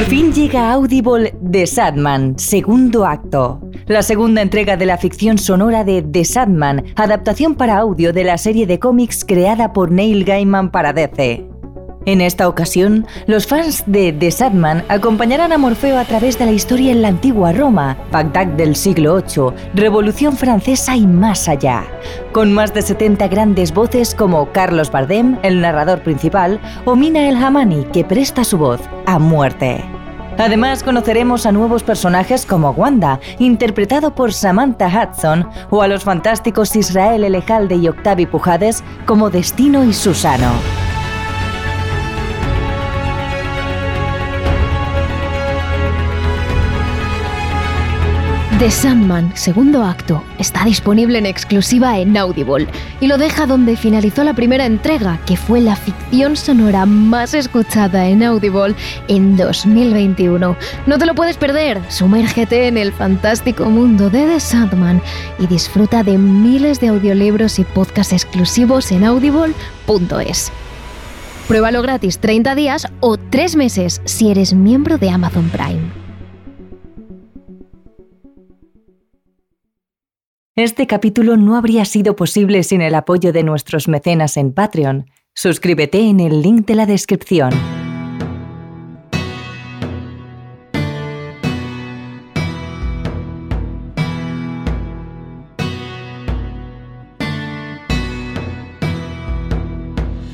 Por fin llega Audible The Sadman, segundo acto. La segunda entrega de la ficción sonora de The Sadman, adaptación para audio de la serie de cómics creada por Neil Gaiman para DC. En esta ocasión, los fans de The Sadman acompañarán a Morfeo a través de la historia en la antigua Roma, Bagdad del siglo VIII, Revolución Francesa y más allá, con más de 70 grandes voces como Carlos Bardem, el narrador principal, o Mina El Hamani, que presta su voz a muerte. Además, conoceremos a nuevos personajes como Wanda, interpretado por Samantha Hudson, o a los fantásticos Israel Elejalde y Octavi Pujades como Destino y Susano. The Sandman, segundo acto, está disponible en exclusiva en Audible y lo deja donde finalizó la primera entrega, que fue la ficción sonora más escuchada en Audible en 2021. No te lo puedes perder, sumérgete en el fantástico mundo de The Sandman y disfruta de miles de audiolibros y podcasts exclusivos en audible.es. Pruébalo gratis 30 días o 3 meses si eres miembro de Amazon Prime. Este capítulo no habría sido posible sin el apoyo de nuestros mecenas en Patreon. Suscríbete en el link de la descripción.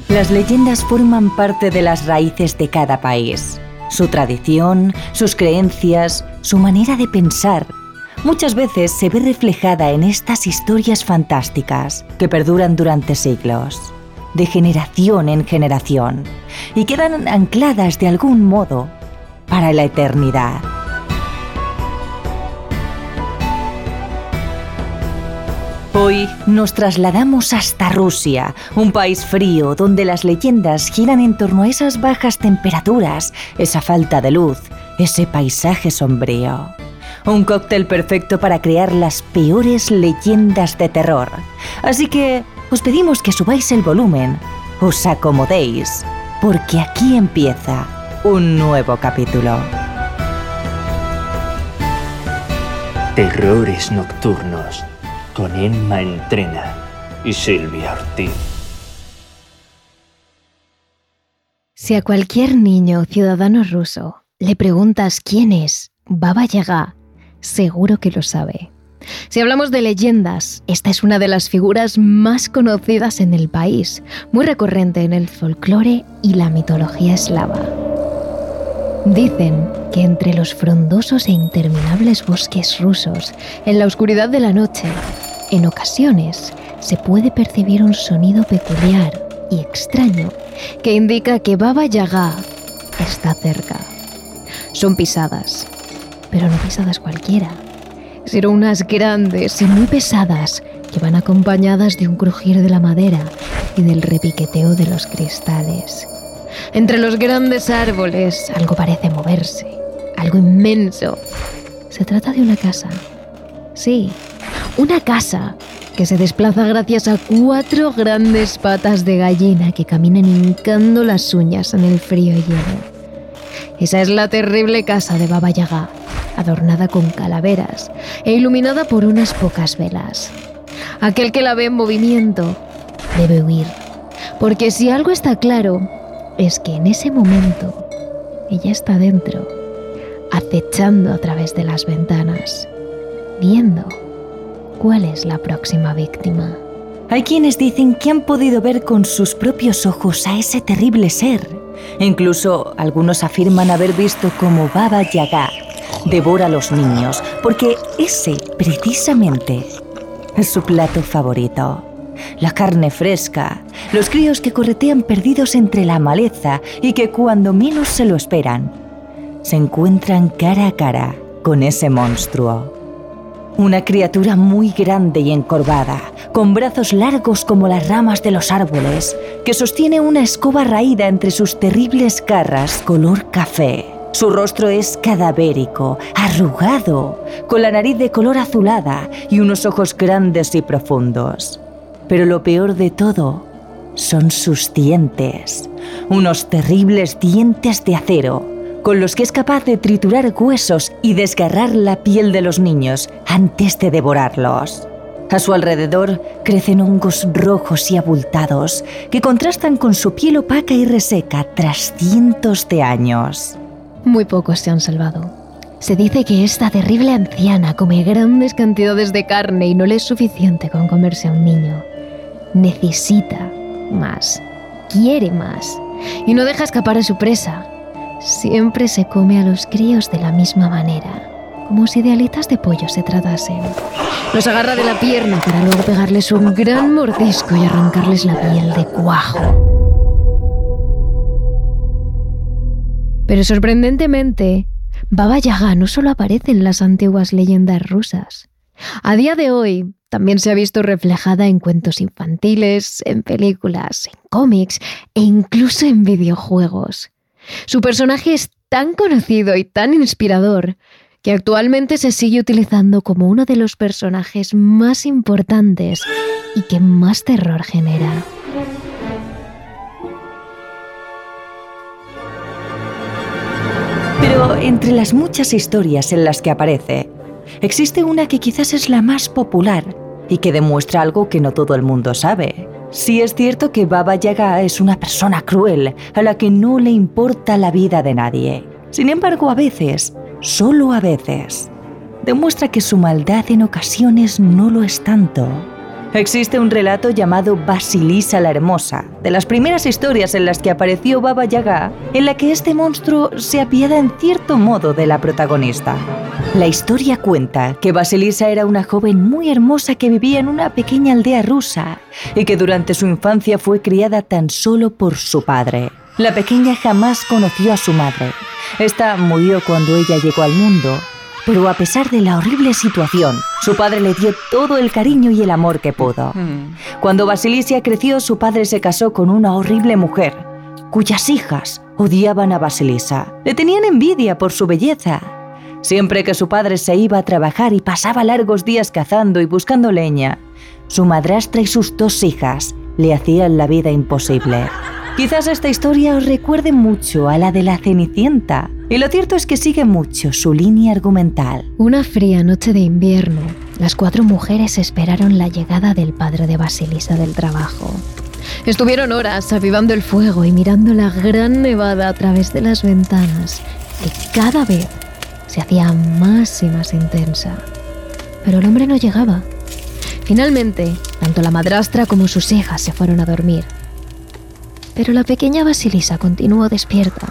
Las leyendas forman parte de las raíces de cada país. Su tradición, sus creencias, su manera de pensar muchas veces se ve reflejada en estas historias fantásticas que perduran durante siglos, de generación en generación, y quedan ancladas de algún modo para la eternidad. Hoy nos trasladamos hasta Rusia, un país frío donde las leyendas giran en torno a esas bajas temperaturas, esa falta de luz, ese paisaje sombrío. Un cóctel perfecto para crear las peores leyendas de terror. Así que os pedimos que subáis el volumen, os acomodéis, porque aquí empieza un nuevo capítulo. Terrores Nocturnos con Emma Entrena y Silvia Ortiz. Si a cualquier niño o ciudadano ruso le preguntas quién es Baba Yaga, seguro que lo sabe. Si hablamos de leyendas, esta es una de las figuras más conocidas en el país, muy recurrente en el folclore y la mitología eslava. Dicen que entre los frondosos e interminables bosques rusos, en la oscuridad de la noche, en ocasiones se puede percibir un sonido peculiar y extraño que indica que Baba Yaga está cerca. Son pisadas, pero no pisadas cualquiera, sino unas grandes y muy pesadas que van acompañadas de un crujir de la madera y del repiqueteo de los cristales. Entre los grandes árboles algo parece moverse, algo inmenso. Se trata de una casa. Sí, una casa que se desplaza gracias a cuatro grandes patas de gallina que caminan hincando las uñas en el frío hielo. Esa es la terrible casa de Baba Yaga, adornada con calaveras e iluminada por unas pocas velas. Aquel que la ve en movimiento debe huir, porque si algo está claro es que en ese momento ella está dentro, acechando a través de las ventanas, viendo cuál es la próxima víctima. Hay quienes dicen que han podido ver con sus propios ojos a ese terrible ser. Incluso algunos afirman haber visto cómo Baba Yaga devora a los niños, porque ese, precisamente, es su plato favorito. La carne fresca, los críos que corretean perdidos entre la maleza y que cuando menos se lo esperan, se encuentran cara a cara con ese monstruo. Una criatura muy grande y encorvada, con brazos largos como las ramas de los árboles, que sostiene una escoba raída entre sus terribles garras color café. Su rostro es cadavérico, arrugado, con la nariz de color azulada y unos ojos grandes y profundos. Pero lo peor de todo son sus dientes, unos terribles dientes de acero, con los que es capaz de triturar huesos y desgarrar la piel de los niños antes de devorarlos. A su alrededor crecen hongos rojos y abultados que contrastan con su piel opaca y reseca tras cientos de años. Muy pocos se han salvado. Se dice que esta terrible anciana come grandes cantidades de carne y no le es suficiente con comerse a un niño. Necesita más, quiere más y no deja escapar a su presa. Siempre se come a los críos de la misma manera, como si de alitas de pollo se tratasen. Los agarra de la pierna para luego pegarles un gran mordisco y arrancarles la piel de cuajo. Pero sorprendentemente, Baba Yaga no solo aparece en las antiguas leyendas rusas. A día de hoy, también se ha visto reflejada en cuentos infantiles, en películas, en cómics e incluso en videojuegos. Su personaje es tan conocido y tan inspirador que actualmente se sigue utilizando como uno de los personajes más importantes y que más terror genera. Entre las muchas historias en las que aparece, existe una que quizás es la más popular y que demuestra algo que no todo el mundo sabe. Sí es cierto que Baba Yaga es una persona cruel a la que no le importa la vida de nadie. Sin embargo, a veces, solo a veces, demuestra que su maldad en ocasiones no lo es tanto. Existe un relato llamado Basilisa la Hermosa, de las primeras historias en las que apareció Baba Yaga, en la que este monstruo se apiada en cierto modo de la protagonista. La historia cuenta que Basilisa era una joven muy hermosa que vivía en una pequeña aldea rusa y que durante su infancia fue criada tan solo por su padre. La pequeña jamás conoció a su madre. Esta murió cuando ella llegó al mundo pero a pesar de la horrible situación, su padre le dio todo el cariño y el amor que pudo. Cuando Basilisia creció, su padre se casó con una horrible mujer, cuyas hijas odiaban a Basilisa. Le tenían envidia por su belleza. Siempre que su padre se iba a trabajar y pasaba largos días cazando y buscando leña, su madrastra y sus dos hijas le hacían la vida imposible. Quizás esta historia os recuerde mucho a la de la Cenicienta, y lo cierto es que sigue mucho su línea argumental. Una fría noche de invierno, las cuatro mujeres esperaron la llegada del padre de Basilisa del trabajo. Estuvieron horas avivando el fuego y mirando la gran nevada a través de las ventanas, que cada vez se hacía más y más intensa. Pero el hombre no llegaba. Finalmente, tanto la madrastra como sus hijas se fueron a dormir. Pero la pequeña Basilisa continuó despierta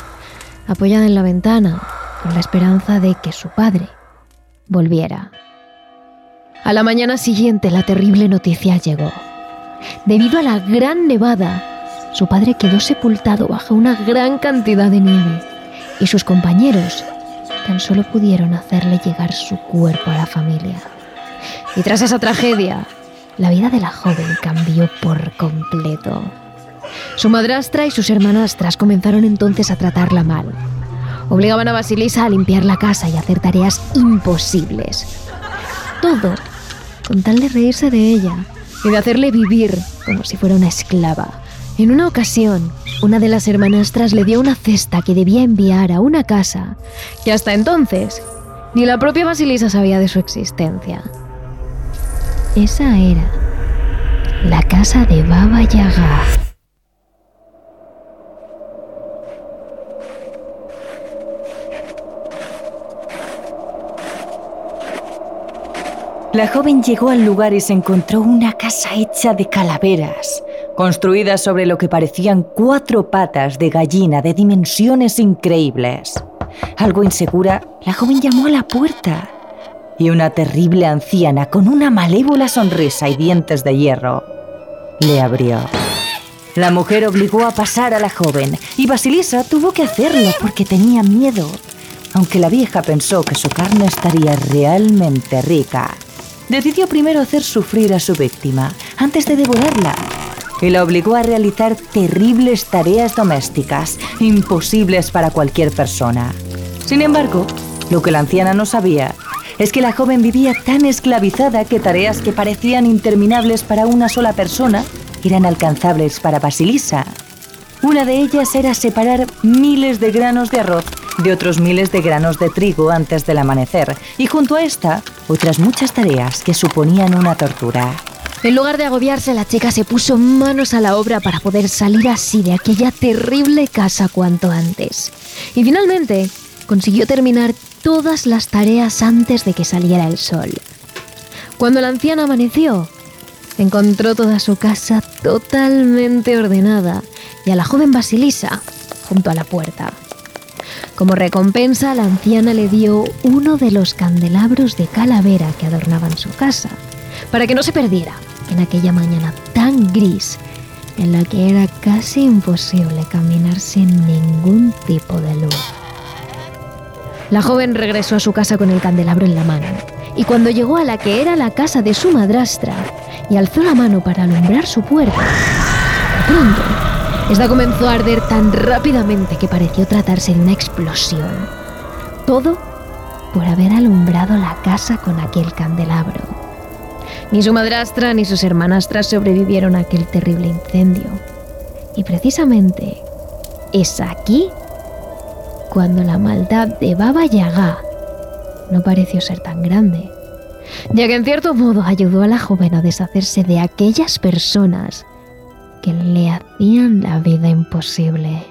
apoyada en la ventana, con la esperanza de que su padre volviera. A la mañana siguiente la terrible noticia llegó. Debido a la gran nevada, su padre quedó sepultado bajo una gran cantidad de nieve y sus compañeros tan solo pudieron hacerle llegar su cuerpo a la familia. Y tras esa tragedia, la vida de la joven cambió por completo. Su madrastra y sus hermanastras comenzaron entonces a tratarla mal. Obligaban a Basilisa a limpiar la casa y a hacer tareas imposibles. Todo con tal de reírse de ella y de hacerle vivir como si fuera una esclava. En una ocasión, una de las hermanastras le dio una cesta que debía enviar a una casa que hasta entonces ni la propia Basilisa sabía de su existencia. Esa era la casa de Baba Yaga. La joven llegó al lugar y se encontró una casa hecha de calaveras, construida sobre lo que parecían cuatro patas de gallina de dimensiones increíbles. Algo insegura, la joven llamó a la puerta y una terrible anciana con una malévola sonrisa y dientes de hierro le abrió. La mujer obligó a pasar a la joven y Basilisa tuvo que hacerlo porque tenía miedo, aunque la vieja pensó que su carne estaría realmente rica decidió primero hacer sufrir a su víctima antes de devorarla y la obligó a realizar terribles tareas domésticas imposibles para cualquier persona. Sin embargo, lo que la anciana no sabía es que la joven vivía tan esclavizada que tareas que parecían interminables para una sola persona eran alcanzables para Basilisa. Una de ellas era separar miles de granos de arroz de otros miles de granos de trigo antes del amanecer, y junto a esta, otras muchas tareas que suponían una tortura. En lugar de agobiarse, la chica se puso manos a la obra para poder salir así de aquella terrible casa cuanto antes. Y finalmente consiguió terminar todas las tareas antes de que saliera el sol. Cuando la anciana amaneció, encontró toda su casa totalmente ordenada y a la joven Basilisa junto a la puerta. Como recompensa, la anciana le dio uno de los candelabros de calavera que adornaban su casa, para que no se perdiera en aquella mañana tan gris en la que era casi imposible caminar sin ningún tipo de luz. La joven regresó a su casa con el candelabro en la mano y cuando llegó a la que era la casa de su madrastra y alzó la mano para alumbrar su puerta, pronto, esta comenzó a arder tan rápidamente que pareció tratarse de una explosión. Todo por haber alumbrado la casa con aquel candelabro. Ni su madrastra ni sus hermanastras sobrevivieron a aquel terrible incendio. Y precisamente es aquí cuando la maldad de Baba Yaga no pareció ser tan grande, ya que en cierto modo ayudó a la joven a deshacerse de aquellas personas le hacían la vida imposible.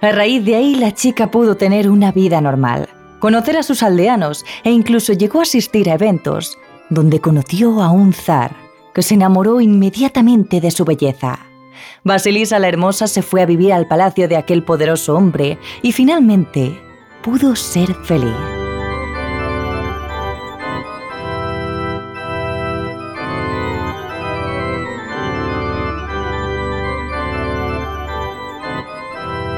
A raíz de ahí la chica pudo tener una vida normal, conocer a sus aldeanos e incluso llegó a asistir a eventos donde conoció a un zar que se enamoró inmediatamente de su belleza. Basilisa la Hermosa se fue a vivir al palacio de aquel poderoso hombre y finalmente pudo ser feliz.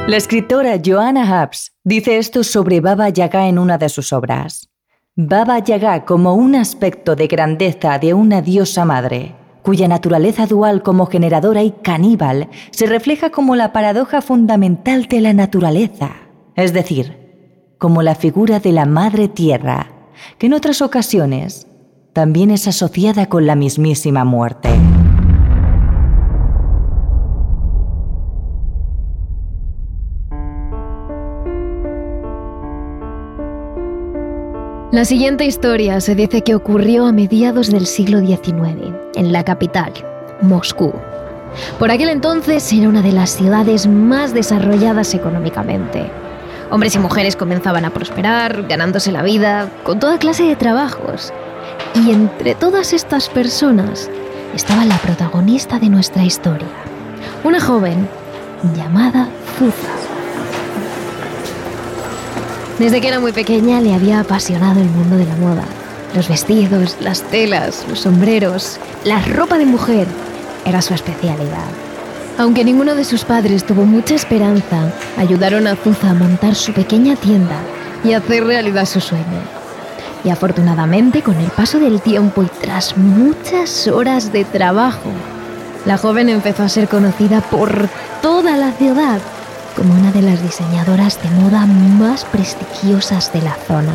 La escritora Joanna Hubbs dice esto sobre Baba Yaga en una de sus obras. Baba Yaga como un aspecto de grandeza de una diosa madre, cuya naturaleza dual como generadora y caníbal se refleja como la paradoja fundamental de la naturaleza, es decir, como la figura de la madre tierra, que en otras ocasiones también es asociada con la mismísima muerte. La siguiente historia se dice que ocurrió a mediados del siglo XIX, en la capital, Moscú. Por aquel entonces era una de las ciudades más desarrolladas económicamente. Hombres y mujeres comenzaban a prosperar, ganándose la vida, con toda clase de trabajos. Y entre todas estas personas estaba la protagonista de nuestra historia, una joven llamada Zuza. Desde que era muy pequeña le había apasionado el mundo de la moda. Los vestidos, las telas, los sombreros, la ropa de mujer era su especialidad. Aunque ninguno de sus padres tuvo mucha esperanza, ayudaron a Zuza a montar su pequeña tienda y hacer realidad su sueño. Y afortunadamente, con el paso del tiempo y tras muchas horas de trabajo, la joven empezó a ser conocida por toda la ciudad como una de las diseñadoras de moda más prestigiosas de la zona.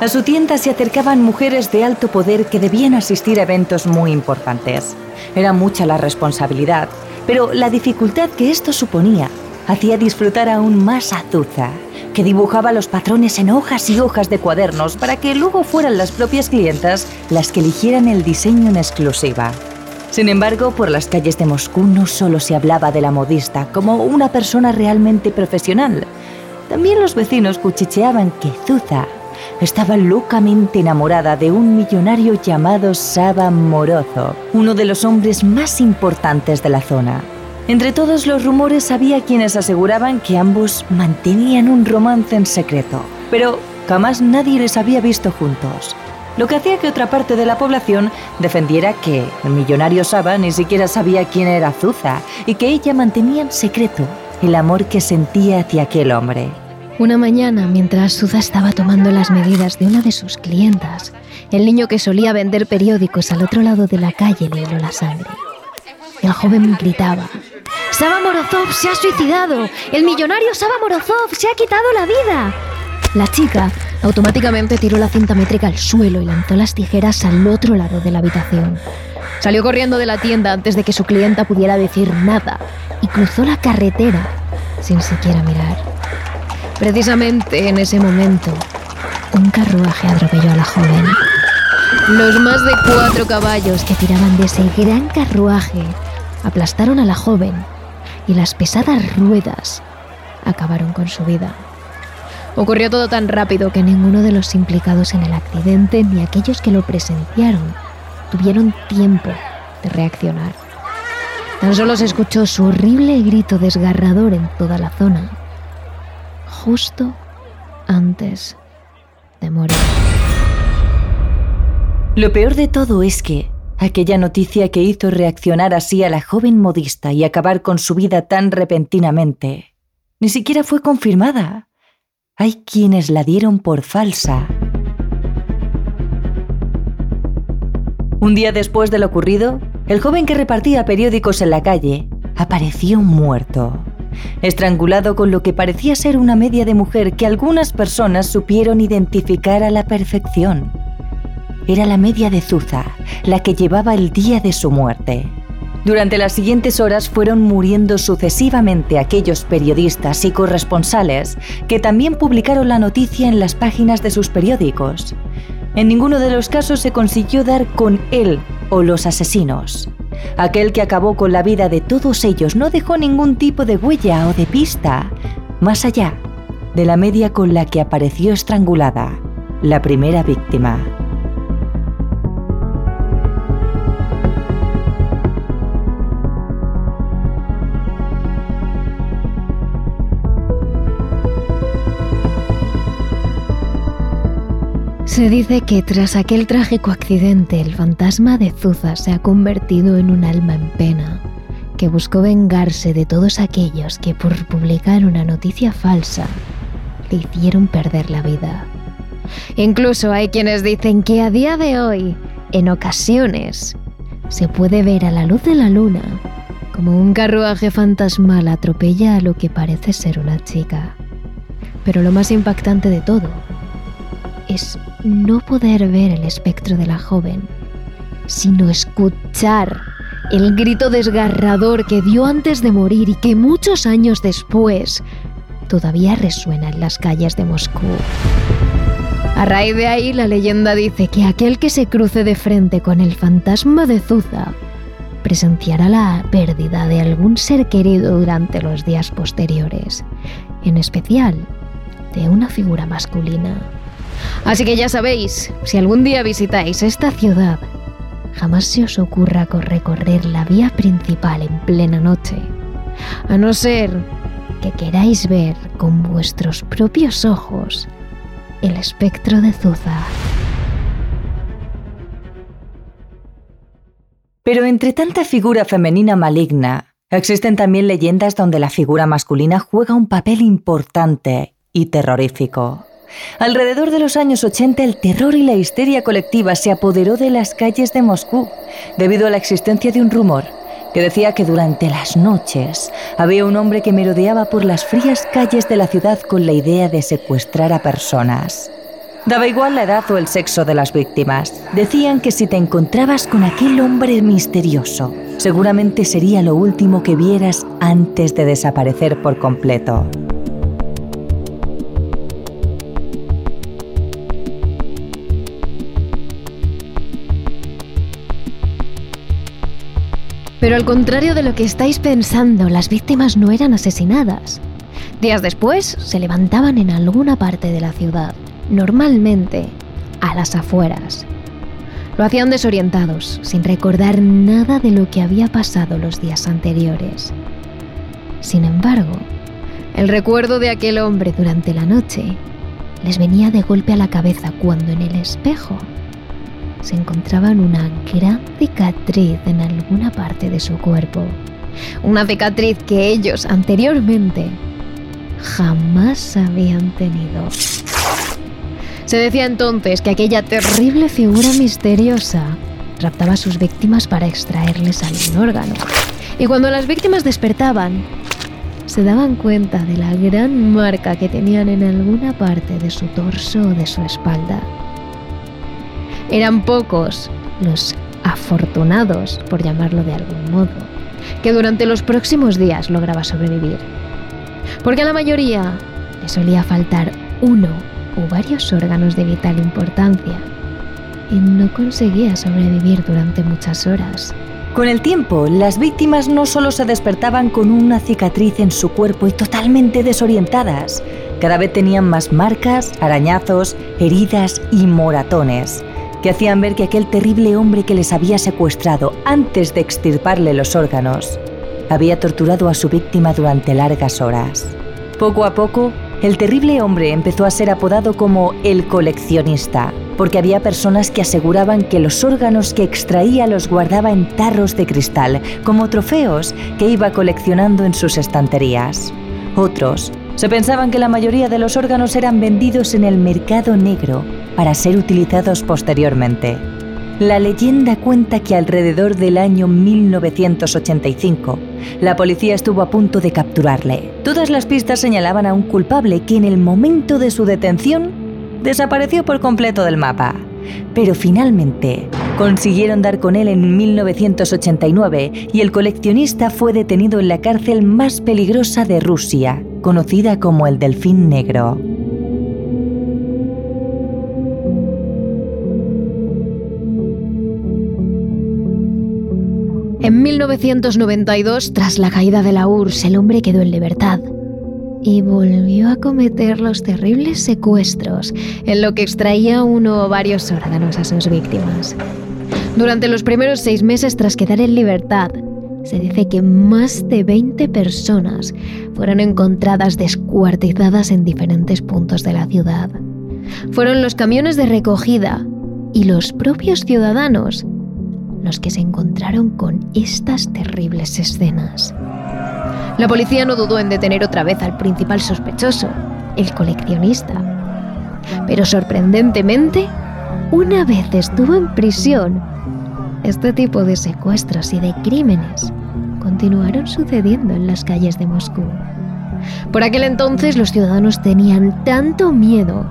A su tienda se acercaban mujeres de alto poder que debían asistir a eventos muy importantes. Era mucha la responsabilidad, pero la dificultad que esto suponía hacía disfrutar aún más a Zuza, que dibujaba los patrones en hojas y hojas de cuadernos para que luego fueran las propias clientas las que eligieran el diseño en exclusiva. Sin embargo, por las calles de Moscú no solo se hablaba de la modista como una persona realmente profesional. También los vecinos cuchicheaban que Zuza estaba locamente enamorada de un millonario llamado Saba Morozo, uno de los hombres más importantes de la zona. Entre todos los rumores había quienes aseguraban que ambos mantenían un romance en secreto, pero jamás nadie les había visto juntos lo que hacía que otra parte de la población defendiera que el millonario Saba ni siquiera sabía quién era Zuza y que ella mantenía en secreto el amor que sentía hacia aquel hombre. Una mañana, mientras Zuza estaba tomando las medidas de una de sus clientas, el niño que solía vender periódicos al otro lado de la calle le heló la sangre. El joven gritaba, ¡Saba Morozov se ha suicidado! ¡El millonario Saba Morozov se ha quitado la vida! La chica automáticamente tiró la cinta métrica al suelo y lanzó las tijeras al otro lado de la habitación. Salió corriendo de la tienda antes de que su clienta pudiera decir nada y cruzó la carretera sin siquiera mirar. Precisamente en ese momento, un carruaje atropelló a la joven. Los más de cuatro caballos que tiraban de ese gran carruaje aplastaron a la joven y las pesadas ruedas acabaron con su vida. Ocurrió todo tan rápido que ninguno de los implicados en el accidente ni aquellos que lo presenciaron tuvieron tiempo de reaccionar. Tan solo se escuchó su horrible grito desgarrador en toda la zona, justo antes de morir. Lo peor de todo es que aquella noticia que hizo reaccionar así a la joven modista y acabar con su vida tan repentinamente, ni siquiera fue confirmada. Hay quienes la dieron por falsa. Un día después de lo ocurrido, el joven que repartía periódicos en la calle apareció muerto, estrangulado con lo que parecía ser una media de mujer que algunas personas supieron identificar a la perfección era la media de Zuza, la que llevaba el día de su muerte. Durante las siguientes horas fueron muriendo sucesivamente aquellos periodistas y corresponsales que también publicaron la noticia en las páginas de sus periódicos. En ninguno de los casos se consiguió dar con él o los asesinos. Aquel que acabó con la vida de todos ellos no dejó ningún tipo de huella o de pista, más allá de la media con la que apareció estrangulada, la primera víctima. Se dice que tras aquel trágico accidente el fantasma de Zuza se ha convertido en un alma en pena, que buscó vengarse de todos aquellos que por publicar una noticia falsa le hicieron perder la vida. Incluso hay quienes dicen que a día de hoy, en ocasiones, se puede ver a la luz de la luna como un carruaje fantasmal atropella a lo que parece ser una chica. Pero lo más impactante de todo es no poder ver el espectro de la joven, sino escuchar el grito desgarrador que dio antes de morir y que muchos años después todavía resuena en las calles de Moscú. A raíz de ahí, la leyenda dice que aquel que se cruce de frente con el fantasma de Zuza presenciará la pérdida de algún ser querido durante los días posteriores, en especial de una figura masculina. Así que ya sabéis, si algún día visitáis esta ciudad, jamás se os ocurra recorrer la vía principal en plena noche, a no ser que queráis ver con vuestros propios ojos el espectro de Zuza. Pero entre tanta figura femenina maligna, existen también leyendas donde la figura masculina juega un papel importante y terrorífico. Alrededor de los años 80 el terror y la histeria colectiva se apoderó de las calles de Moscú debido a la existencia de un rumor que decía que durante las noches había un hombre que merodeaba por las frías calles de la ciudad con la idea de secuestrar a personas. Daba igual la edad o el sexo de las víctimas. Decían que si te encontrabas con aquel hombre misterioso, seguramente sería lo último que vieras antes de desaparecer por completo. Pero al contrario de lo que estáis pensando, las víctimas no eran asesinadas. Días después se levantaban en alguna parte de la ciudad, normalmente a las afueras. Lo hacían desorientados, sin recordar nada de lo que había pasado los días anteriores. Sin embargo, el recuerdo de aquel hombre durante la noche les venía de golpe a la cabeza cuando en el espejo se encontraban una gran cicatriz en alguna parte de su cuerpo. Una cicatriz que ellos anteriormente jamás habían tenido. Se decía entonces que aquella terrible figura misteriosa raptaba a sus víctimas para extraerles algún órgano. Y cuando las víctimas despertaban, se daban cuenta de la gran marca que tenían en alguna parte de su torso o de su espalda. Eran pocos los afortunados, por llamarlo de algún modo, que durante los próximos días lograba sobrevivir. Porque a la mayoría le solía faltar uno o varios órganos de vital importancia y no conseguía sobrevivir durante muchas horas. Con el tiempo, las víctimas no solo se despertaban con una cicatriz en su cuerpo y totalmente desorientadas, cada vez tenían más marcas, arañazos, heridas y moratones, que hacían ver que aquel terrible hombre que les había secuestrado antes de extirparle los órganos, había torturado a su víctima durante largas horas. Poco a poco, el terrible hombre empezó a ser apodado como el coleccionista, porque había personas que aseguraban que los órganos que extraía los guardaba en tarros de cristal, como trofeos que iba coleccionando en sus estanterías. Otros se pensaban que la mayoría de los órganos eran vendidos en el mercado negro para ser utilizados posteriormente. La leyenda cuenta que alrededor del año 1985, la policía estuvo a punto de capturarle. Todas las pistas señalaban a un culpable que en el momento de su detención desapareció por completo del mapa. Pero finalmente consiguieron dar con él en 1989 y el coleccionista fue detenido en la cárcel más peligrosa de Rusia, conocida como el Delfín Negro. En 1992, tras la caída de la URSS, el hombre quedó en libertad y volvió a cometer los terribles secuestros en lo que extraía uno o varios órganos a sus víctimas. Durante los primeros seis meses tras quedar en libertad, se dice que más de 20 personas fueron encontradas descuartizadas en diferentes puntos de la ciudad. Fueron los camiones de recogida y los propios ciudadanos los que se encontraron con estas terribles escenas. La policía no dudó en detener otra vez al principal sospechoso, el coleccionista. Pero sorprendentemente, una vez estuvo en prisión, este tipo de secuestros y de crímenes continuaron sucediendo en las calles de Moscú. Por aquel entonces los ciudadanos tenían tanto miedo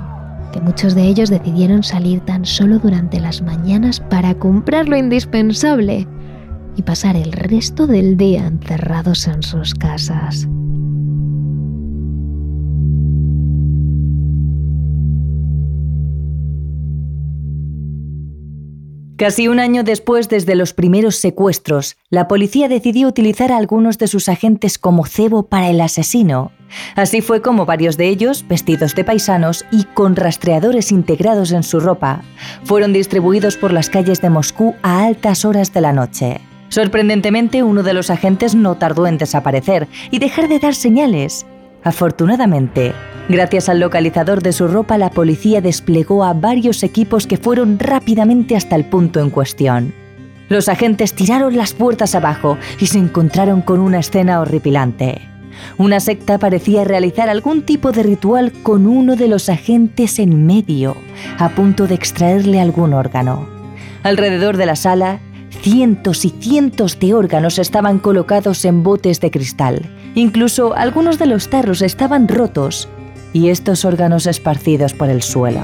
que muchos de ellos decidieron salir tan solo durante las mañanas para comprar lo indispensable y pasar el resto del día encerrados en sus casas. Casi un año después desde los primeros secuestros, la policía decidió utilizar a algunos de sus agentes como cebo para el asesino. Así fue como varios de ellos, vestidos de paisanos y con rastreadores integrados en su ropa, fueron distribuidos por las calles de Moscú a altas horas de la noche. Sorprendentemente, uno de los agentes no tardó en desaparecer y dejar de dar señales. Afortunadamente, gracias al localizador de su ropa, la policía desplegó a varios equipos que fueron rápidamente hasta el punto en cuestión. Los agentes tiraron las puertas abajo y se encontraron con una escena horripilante. Una secta parecía realizar algún tipo de ritual con uno de los agentes en medio, a punto de extraerle algún órgano. Alrededor de la sala, Cientos y cientos de órganos estaban colocados en botes de cristal. Incluso algunos de los tarros estaban rotos y estos órganos esparcidos por el suelo.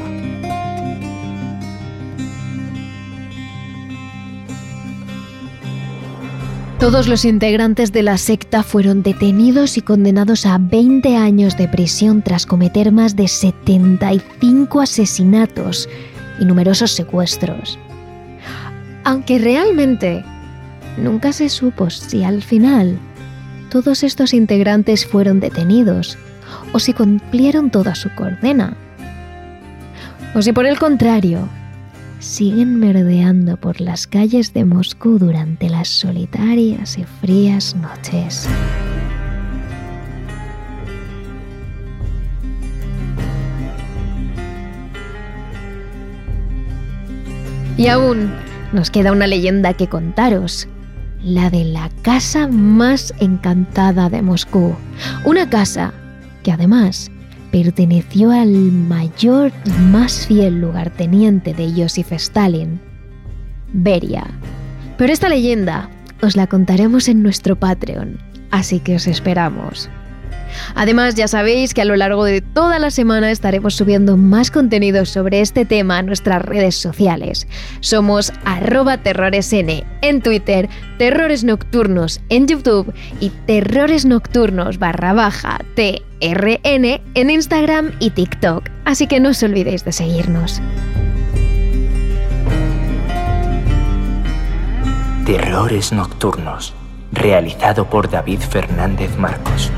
Todos los integrantes de la secta fueron detenidos y condenados a 20 años de prisión tras cometer más de 75 asesinatos y numerosos secuestros. Aunque realmente nunca se supo si al final todos estos integrantes fueron detenidos o si cumplieron toda su condena. O si por el contrario, siguen merdeando por las calles de Moscú durante las solitarias y frías noches. Y aún nos queda una leyenda que contaros, la de la casa más encantada de Moscú. Una casa que además perteneció al mayor y más fiel lugarteniente de Joseph Stalin, Beria. Pero esta leyenda os la contaremos en nuestro Patreon, así que os esperamos. Además, ya sabéis que a lo largo de toda la semana estaremos subiendo más contenido sobre este tema a nuestras redes sociales. Somos arroba terroresn en Twitter, Terrores Nocturnos en YouTube y Terrores Nocturnos barra baja TRN en Instagram y TikTok. Así que no os olvidéis de seguirnos. Terrores Nocturnos, realizado por David Fernández Marcos.